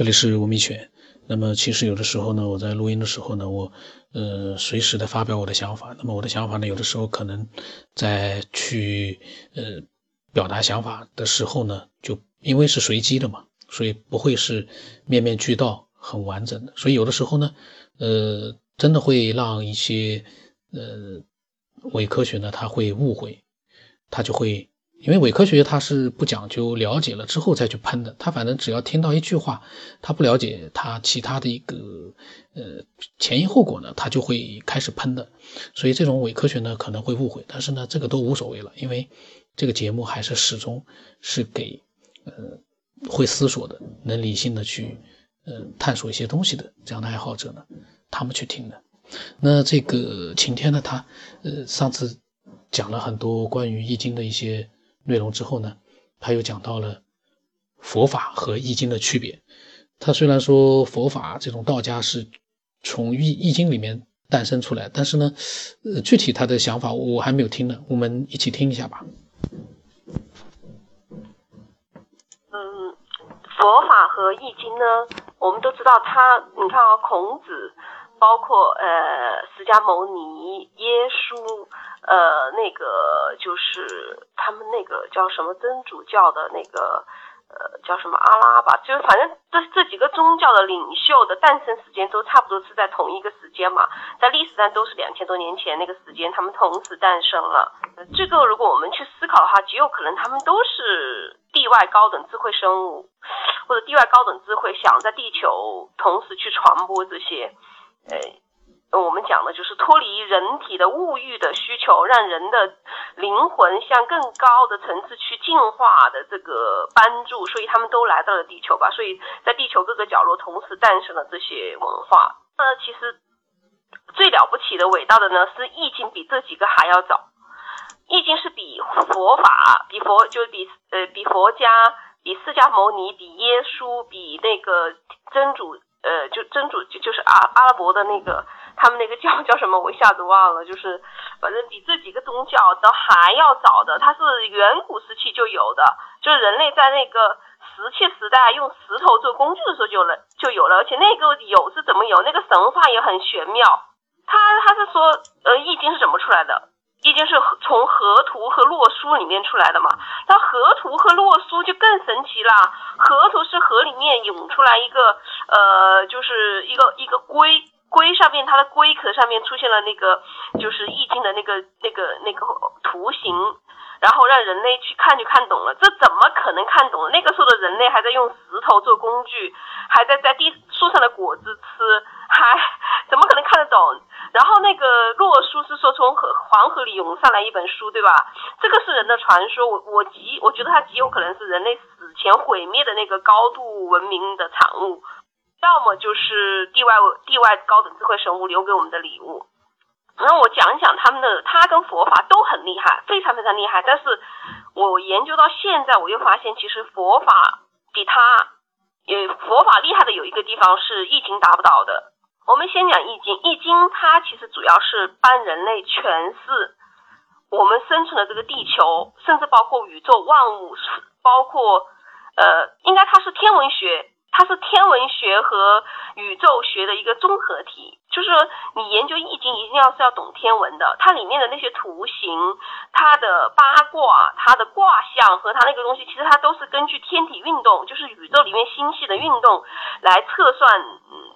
这里是吴明全。那么其实有的时候呢，我在录音的时候呢，我呃随时的发表我的想法。那么我的想法呢，有的时候可能在去呃表达想法的时候呢，就因为是随机的嘛，所以不会是面面俱到、很完整的。所以有的时候呢，呃，真的会让一些呃伪科学呢，他会误会，他就会。因为伪科学它是不讲究了解了之后再去喷的，他反正只要听到一句话，他不了解他其他的一个呃前因后果呢，他就会开始喷的。所以这种伪科学呢可能会误会，但是呢这个都无所谓了，因为这个节目还是始终是给呃会思索的、能理性的去呃探索一些东西的这样的爱好者呢，他们去听的。那这个晴天呢，他呃上次讲了很多关于易经的一些。内容之后呢，他又讲到了佛法和易经的区别。他虽然说佛法这种道家是从易易经里面诞生出来，但是呢，呃，具体他的想法我还没有听呢，我们一起听一下吧。嗯，佛法和易经呢，我们都知道，他你看啊，孔子，包括呃释迦牟尼、耶稣。呃，那个就是他们那个叫什么真主教的那个，呃，叫什么阿拉吧，就是反正这这几个宗教的领袖的诞生时间都差不多是在同一个时间嘛，在历史上都是两千多年前那个时间，他们同时诞生了。这个如果我们去思考的话，极有可能他们都是地外高等智慧生物，或者地外高等智慧想在地球同时去传播这些，呃。我们讲的就是脱离人体的物欲的需求，让人的灵魂向更高的层次去进化的这个帮助，所以他们都来到了地球吧。所以在地球各个角落同时诞生了这些文化。那其实最了不起的、伟大的呢，是《易经》比这几个还要早，《易经》是比佛法、比佛就比呃比佛家、比释迦牟尼、比耶稣、比那个真主呃就真主就就是阿阿拉伯的那个。他们那个教叫什么？我一下子忘了。就是，反正比这几个宗教都还要早的，它是远古时期就有的。就是人类在那个石器时代用石头做工具的时候就了就有了，而且那个有是怎么有？那个神话也很玄妙。他他是说，呃，易经是怎么出来的？毕竟是从河图和洛书里面出来的嘛？那河图和洛书就更神奇了。河图是河里面涌出来一个，呃，就是一个一个龟。龟上面，它的龟壳上面出现了那个，就是易经的那个、那个、那个图形，然后让人类去看就看懂了。这怎么可能看懂？那个时候的人类还在用石头做工具，还在在地树上的果子吃，还怎么可能看得懂？然后那个洛书是说从河黄河里涌上来一本书，对吧？这个是人的传说，我我极我觉得它极有可能是人类死前毁灭的那个高度文明的产物。要么就是地外地外高等智慧生物留给我们的礼物，那我讲一讲他们的，他跟佛法都很厉害，非常非常厉害。但是我研究到现在，我又发现其实佛法比他，也佛法厉害的有一个地方是易经达不到的。我们先讲易经，易经它其实主要是帮人类诠释我们生存的这个地球，甚至包括宇宙万物，包括呃，应该它是天文学。它是天文学和宇宙学的一个综合体，就是你研究易经一定要是要懂天文的，它里面的那些图形、它的八卦、它的卦象和它那个东西，其实它都是根据天体运动，就是宇宙里面星系的运动来测算，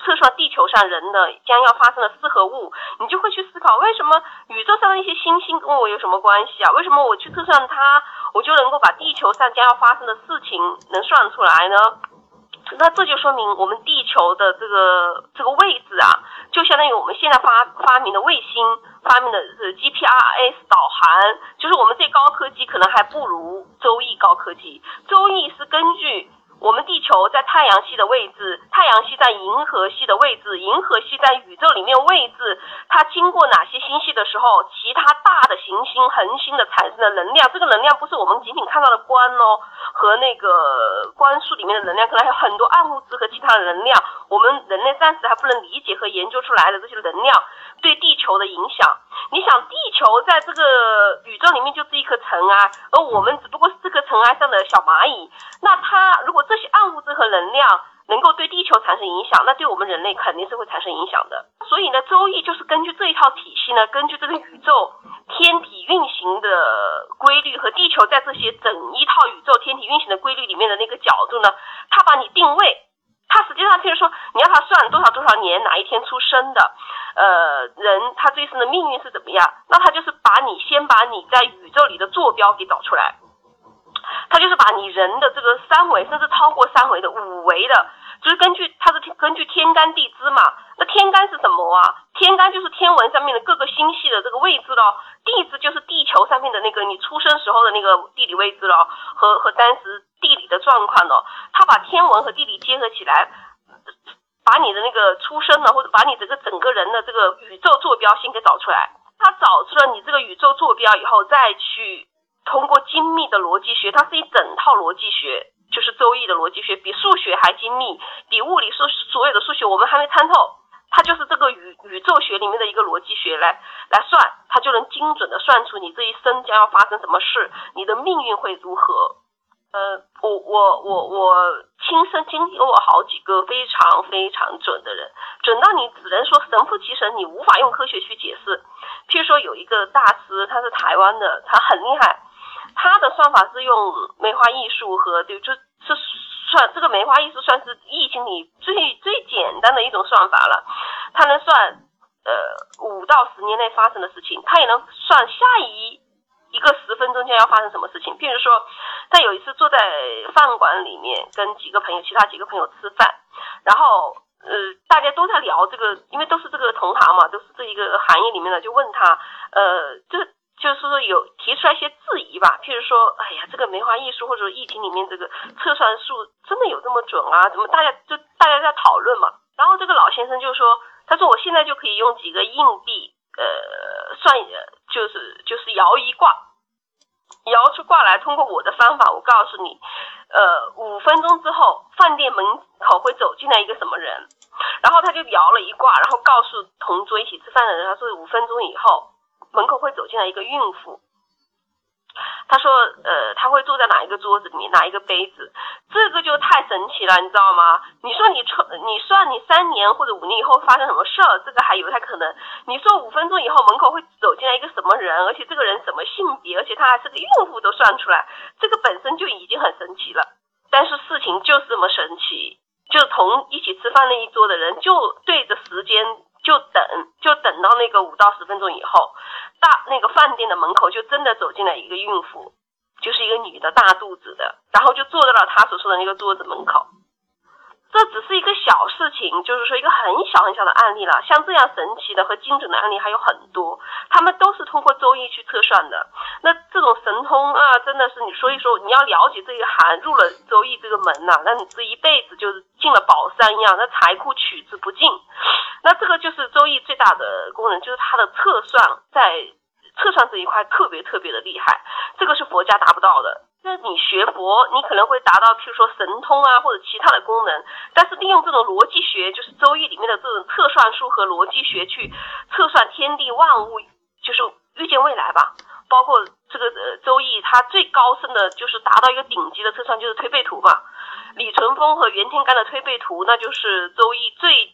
测算地球上人的将要发生的四合物，你就会去思考，为什么宇宙上的一些星星跟我有什么关系啊？为什么我去测算它，我就能够把地球上将要发生的事情能算出来呢？那这就说明我们地球的这个这个位置啊，就相当于我们现在发发明的卫星，发明的是 GPRS 导航，就是我们最高科技可能还不如周易高科技。周易是根据。我们地球在太阳系的位置，太阳系在银河系的位置，银河系在宇宙里面位置，它经过哪些星系的时候，其他大的行星、恒星的产生的能量，这个能量不是我们仅仅看到的光哦，和那个光束里面的能量，可能还有很多暗物质和其他的能量，我们人类暂时还不能理解和研究出来的这些能量对地球的影响。你想，地球在这个宇宙里面就是一颗尘埃，而我们只不过是这颗尘埃上的小蚂蚁，那它如果这些暗物质和能量能够对地球产生影响，那对我们人类肯定是会产生影响的。所以呢，周易就是根据这一套体系呢，根据这个宇宙天体运行的规律和地球在这些整一套宇宙天体运行的规律里面的那个角度呢，它把你定位。他实际上就是说，你要他算多少多少年哪一天出生的，呃，人他这一生的命运是怎么样？那他就是把你先把你在宇宙里的坐标给找出来。他就是把你人的这个三维，甚至超过三维的五维的，就是根据他是根据天干地支嘛。那天干是什么啊？天干就是天文上面的各个星系的这个位置咯，地支就是地球上面的那个你出生时候的那个地理位置咯，和和当时地理的状况咯。他把天文和地理结合起来，把你的那个出生的或者把你这个整个人的这个宇宙坐标先给找出来。他找出了你这个宇宙坐标以后，再去。通过精密的逻辑学，它是一整套逻辑学，就是周易的逻辑学，比数学还精密，比物理数所有的数学我们还没参透。它就是这个宇宇宙学里面的一个逻辑学来来算，它就能精准的算出你这一生将要发生什么事，你的命运会如何。呃，我我我我亲身经历过好几个非常非常准的人，准到你只能说神乎其神，你无法用科学去解释。譬如说有一个大师，他是台湾的，他很厉害。他的算法是用梅花易数和就就是算这个梅花易数算是易经里最最简单的一种算法了，它能算呃五到十年内发生的事情，它也能算下一一个十分钟间要发生什么事情。譬如说，他有一次坐在饭馆里面跟几个朋友，其他几个朋友吃饭，然后呃大家都在聊这个，因为都是这个同行嘛，都是这一个行业里面的，就问他呃这。就是说有提出来一些质疑吧，譬如说，哎呀，这个梅花易数或者易经里面这个测算数真的有这么准啊？怎么大家就大家在讨论嘛？然后这个老先生就说，他说我现在就可以用几个硬币，呃，算，就是就是摇一卦，摇出卦来，通过我的方法，我告诉你，呃，五分钟之后饭店门口会走进来一个什么人？然后他就摇了一卦，然后告诉同桌一起吃饭的人，他说五分钟以后。门口会走进来一个孕妇，他说，呃，他会坐在哪一个桌子里面，哪一个杯子，这个就太神奇了，你知道吗？你说你算，你算你三年或者五年以后发生什么事儿，这个还有太可能。你说五分钟以后门口会走进来一个什么人，而且这个人什么性别，而且他还是个孕妇，都算出来，这个本身就已经很神奇了。但是事情就是这么神奇，就同一起吃饭那一桌的人就对着时间。就等，就等到那个五到十分钟以后，大那个饭店的门口就真的走进来一个孕妇，就是一个女的，大肚子的，然后就坐在了他所说的那个桌子门口。这只是一个小事情，就是说一个很小很小的案例了。像这样神奇的和精准的案例还有很多，他们都是通过周易去测算的。那这种神通啊，真的是你说一说，你要了解这一行，入了周易这个门呐，那你这一辈子就是进了宝山一样，那财库取之不尽。那这个就是周易最大的功能，就是它的测算在测算这一块特别特别的厉害，这个是佛家达不到的。那你学佛，你可能会达到譬如说神通啊或者其他的功能，但是利用这种逻辑学，就是周易里面的这种测算术和逻辑学去测算天地万物，就是预见未来吧。包括这个呃周易，它最高深的就是达到一个顶级的测算，就是推背图嘛。李淳风和袁天罡的推背图，那就是周易最。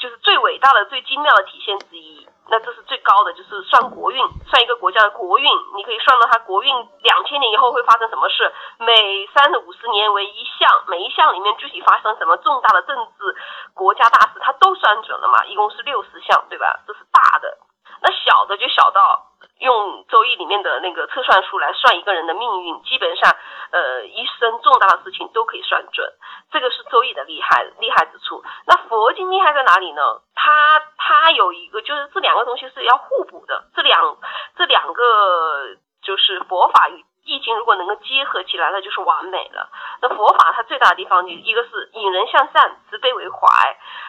就是最伟大的、最精妙的体现之一。那这是最高的，就是算国运，算一个国家的国运。你可以算到它国运两千年以后会发生什么事，每三十五十年为一项，每一项里面具体发生什么重大的政治国家大事，它都算准了嘛。一共是六十项，对吧？这是大的。那小的就小到用周易里面的那个测算术来算一个人的命运，基本上，呃，一生重大的事情都可以算准。这个是周易的厉害厉害之处。那佛经厉害在哪里呢？它它有一个，就是这两个东西是要互补的。这两这两个就是佛法与易经，如果能够结合起来，那就是完美了。那佛法它最大的地方就一个是引人向善，慈悲为怀。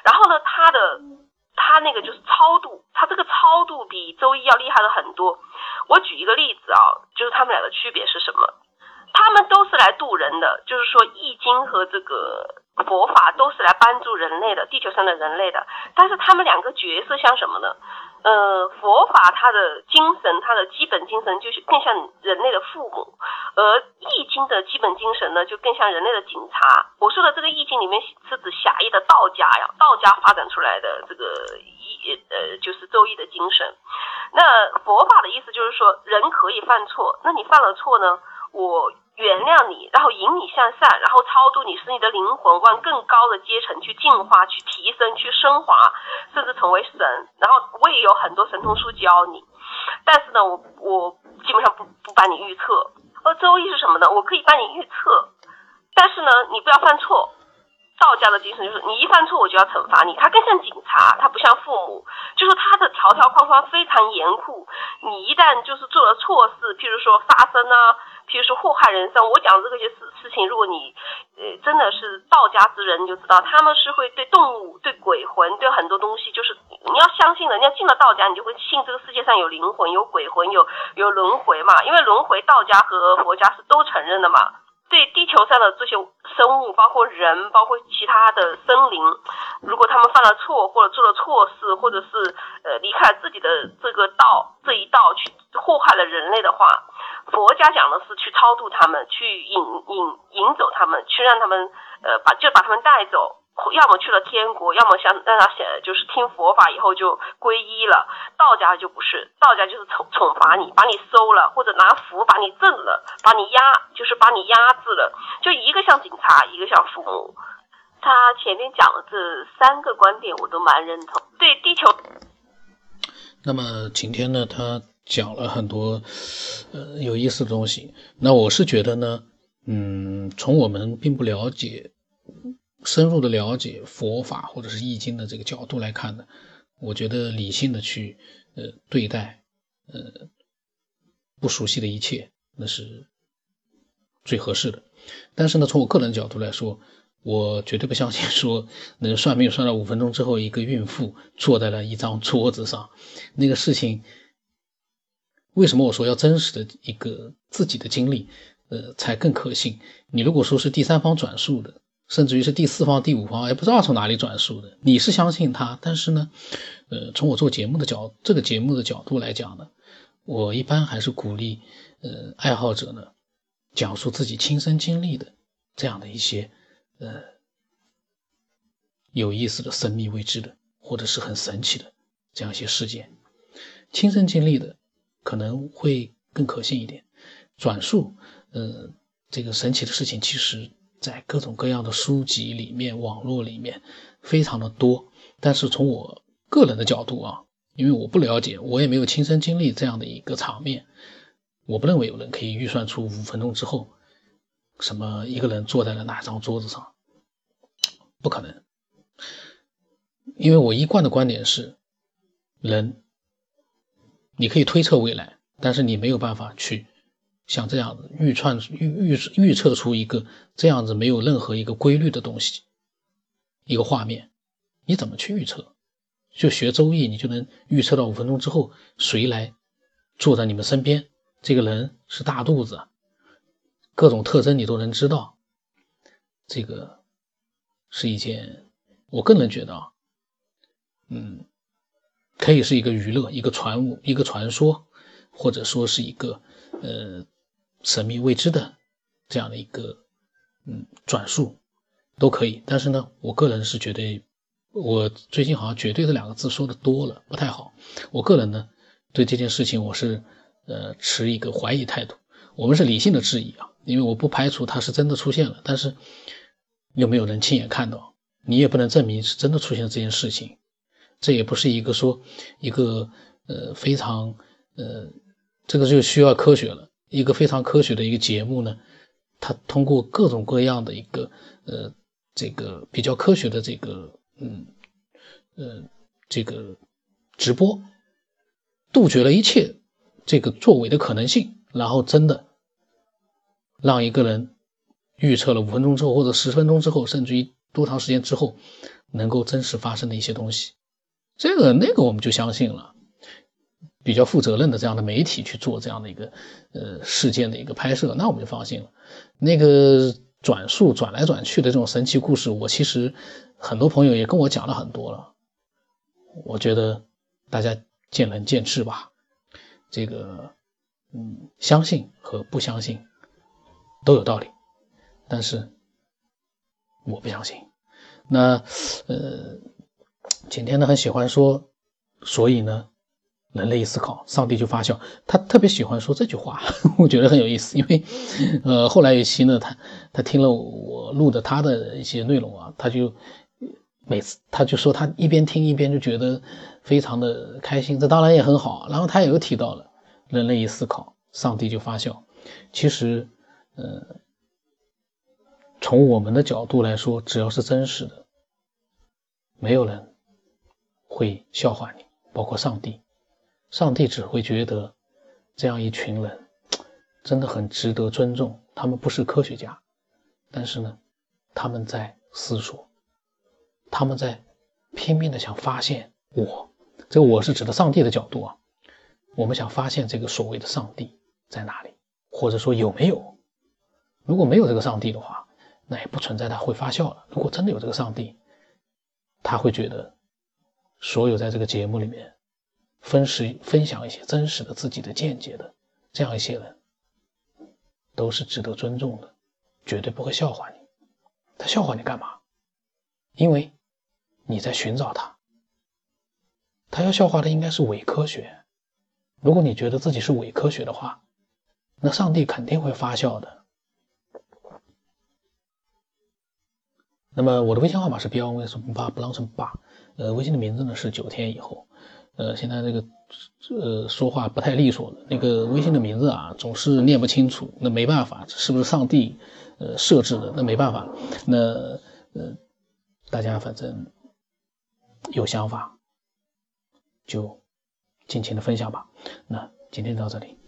然后呢，它的。他那个就是超度，他这个超度比周易要厉害的很多。我举一个例子啊，就是他们俩的区别是什么？他们都是来渡人的，就是说易经和这个佛法都是来帮助人类的，地球上的人类的。但是他们两个角色像什么呢？呃，佛法它的精神，它的基本精神就是更像人类的父母，而易经的基本精神呢，就更像人类的警察。我说的这个易经里面是指狭义的道家呀，道家发展出来的这个易呃，就是周易的精神。那佛法的意思就是说，人可以犯错，那你犯了错呢，我。原谅你，然后引你向善，然后超度你，使你的灵魂往更高的阶层去进化、去提升、去升华，甚至成为神。然后我也有很多神通书教你，但是呢，我我基本上不不帮你预测。而周易是什么呢？我可以帮你预测，但是呢，你不要犯错。道家的精神就是，你一犯错我就要惩罚你。他更像警察，他不像父母，就是他的条条框框非常严酷。你一旦就是做了错事，譬如说杀生啊。譬如说祸害人生，我讲这个些事事情，如果你，呃，真的是道家之人，你就知道他们是会对动物、对鬼魂、对很多东西，就是你要相信人家进了道家，你就会信这个世界上有灵魂、有鬼魂、有有轮回嘛。因为轮回，道家和佛家是都承认的嘛。对地球上的这些生物，包括人，包括其他的生灵，如果他们犯了错，或者做了错事，或者是呃离开了自己的这个道这一道，去祸害了人类的话。佛家讲的是去超度他们，去引引引走他们，去让他们呃把就把他们带走，要么去了天国，要么想让他想就是听佛法以后就皈依了。道家就不是，道家就是惩惩罚你，把你收了，或者拿符把你镇了，把你压，就是把你压制了。就一个像警察，一个像父母。他前面讲的这三个观点我都蛮认同。对地球。那么今天呢，他。讲了很多，呃，有意思的东西。那我是觉得呢，嗯，从我们并不了解、深入的了解佛法或者是易经的这个角度来看呢，我觉得理性的去，呃，对待，呃，不熟悉的一切，那是最合适的。但是呢，从我个人角度来说，我绝对不相信 说能算命算到五分钟之后，一个孕妇坐在了一张桌子上，那个事情。为什么我说要真实的一个自己的经历，呃，才更可信？你如果说是第三方转述的，甚至于是第四方、第五方，也不知道从哪里转述的，你是相信他，但是呢，呃，从我做节目的角这个节目的角度来讲呢，我一般还是鼓励，呃，爱好者呢，讲述自己亲身经历的这样的一些，呃，有意思的、神秘未知的，或者是很神奇的这样一些事件，亲身经历的。可能会更可信一点。转述，呃，这个神奇的事情，其实在各种各样的书籍里面、网络里面非常的多。但是从我个人的角度啊，因为我不了解，我也没有亲身经历这样的一个场面，我不认为有人可以预算出五分钟之后，什么一个人坐在了哪张桌子上，不可能。因为我一贯的观点是，人。你可以推测未来，但是你没有办法去像这样预串预预预测出一个这样子没有任何一个规律的东西，一个画面，你怎么去预测？就学周易，你就能预测到五分钟之后谁来坐在你们身边，这个人是大肚子，各种特征你都能知道。这个是一件，我个人觉得啊，嗯。可以是一个娱乐，一个传物，一个传说，或者说是一个呃神秘未知的这样的一个嗯转述，都可以。但是呢，我个人是觉得，我最近好像“绝对”这两个字说的多了，不太好。我个人呢，对这件事情我是呃持一个怀疑态度。我们是理性的质疑啊，因为我不排除它是真的出现了，但是又没有人亲眼看到，你也不能证明是真的出现了这件事情。这也不是一个说一个呃非常呃，这个就需要科学了。一个非常科学的一个节目呢，它通过各种各样的一个呃这个比较科学的这个嗯呃这个直播，杜绝了一切这个作伪的可能性，然后真的让一个人预测了五分钟之后或者十分钟之后，甚至于多长时间之后能够真实发生的一些东西。这个那个我们就相信了，比较负责任的这样的媒体去做这样的一个呃事件的一个拍摄，那我们就放心了。那个转述转来转去的这种神奇故事，我其实很多朋友也跟我讲了很多了。我觉得大家见仁见智吧。这个，嗯，相信和不相信都有道理，但是我不相信。那，呃，景天呢很喜欢说，所以呢，人类一思考，上帝就发笑。他特别喜欢说这句话，我觉得很有意思。因为，呃，后来一期呢，他他听了我录的他的一些内容啊，他就每次他就说他一边听一边就觉得非常的开心。这当然也很好。然后他也又提到了，人类一思考，上帝就发笑。其实，呃，从我们的角度来说，只要是真实的。没有人会笑话你，包括上帝。上帝只会觉得这样一群人真的很值得尊重。他们不是科学家，但是呢，他们在思索，他们在拼命的想发现我。这个我是指的上帝的角度啊。我们想发现这个所谓的上帝在哪里，或者说有没有？如果没有这个上帝的话，那也不存在他会发笑了。如果真的有这个上帝，他会觉得，所有在这个节目里面分时分享一些真实的自己的见解的这样一些人，都是值得尊重的，绝对不会笑话你。他笑话你干嘛？因为你在寻找他。他要笑话的应该是伪科学。如果你觉得自己是伪科学的话，那上帝肯定会发笑的。那么我的微信号码是 b 幺 v 什么八不浪成八，呃，微信的名字呢是九天以后，呃，现在这个呃说话不太利索的，那个微信的名字啊总是念不清楚，那没办法，是不是上帝呃设置的？那没办法，那呃大家反正有想法就尽情的分享吧。那今天到这里。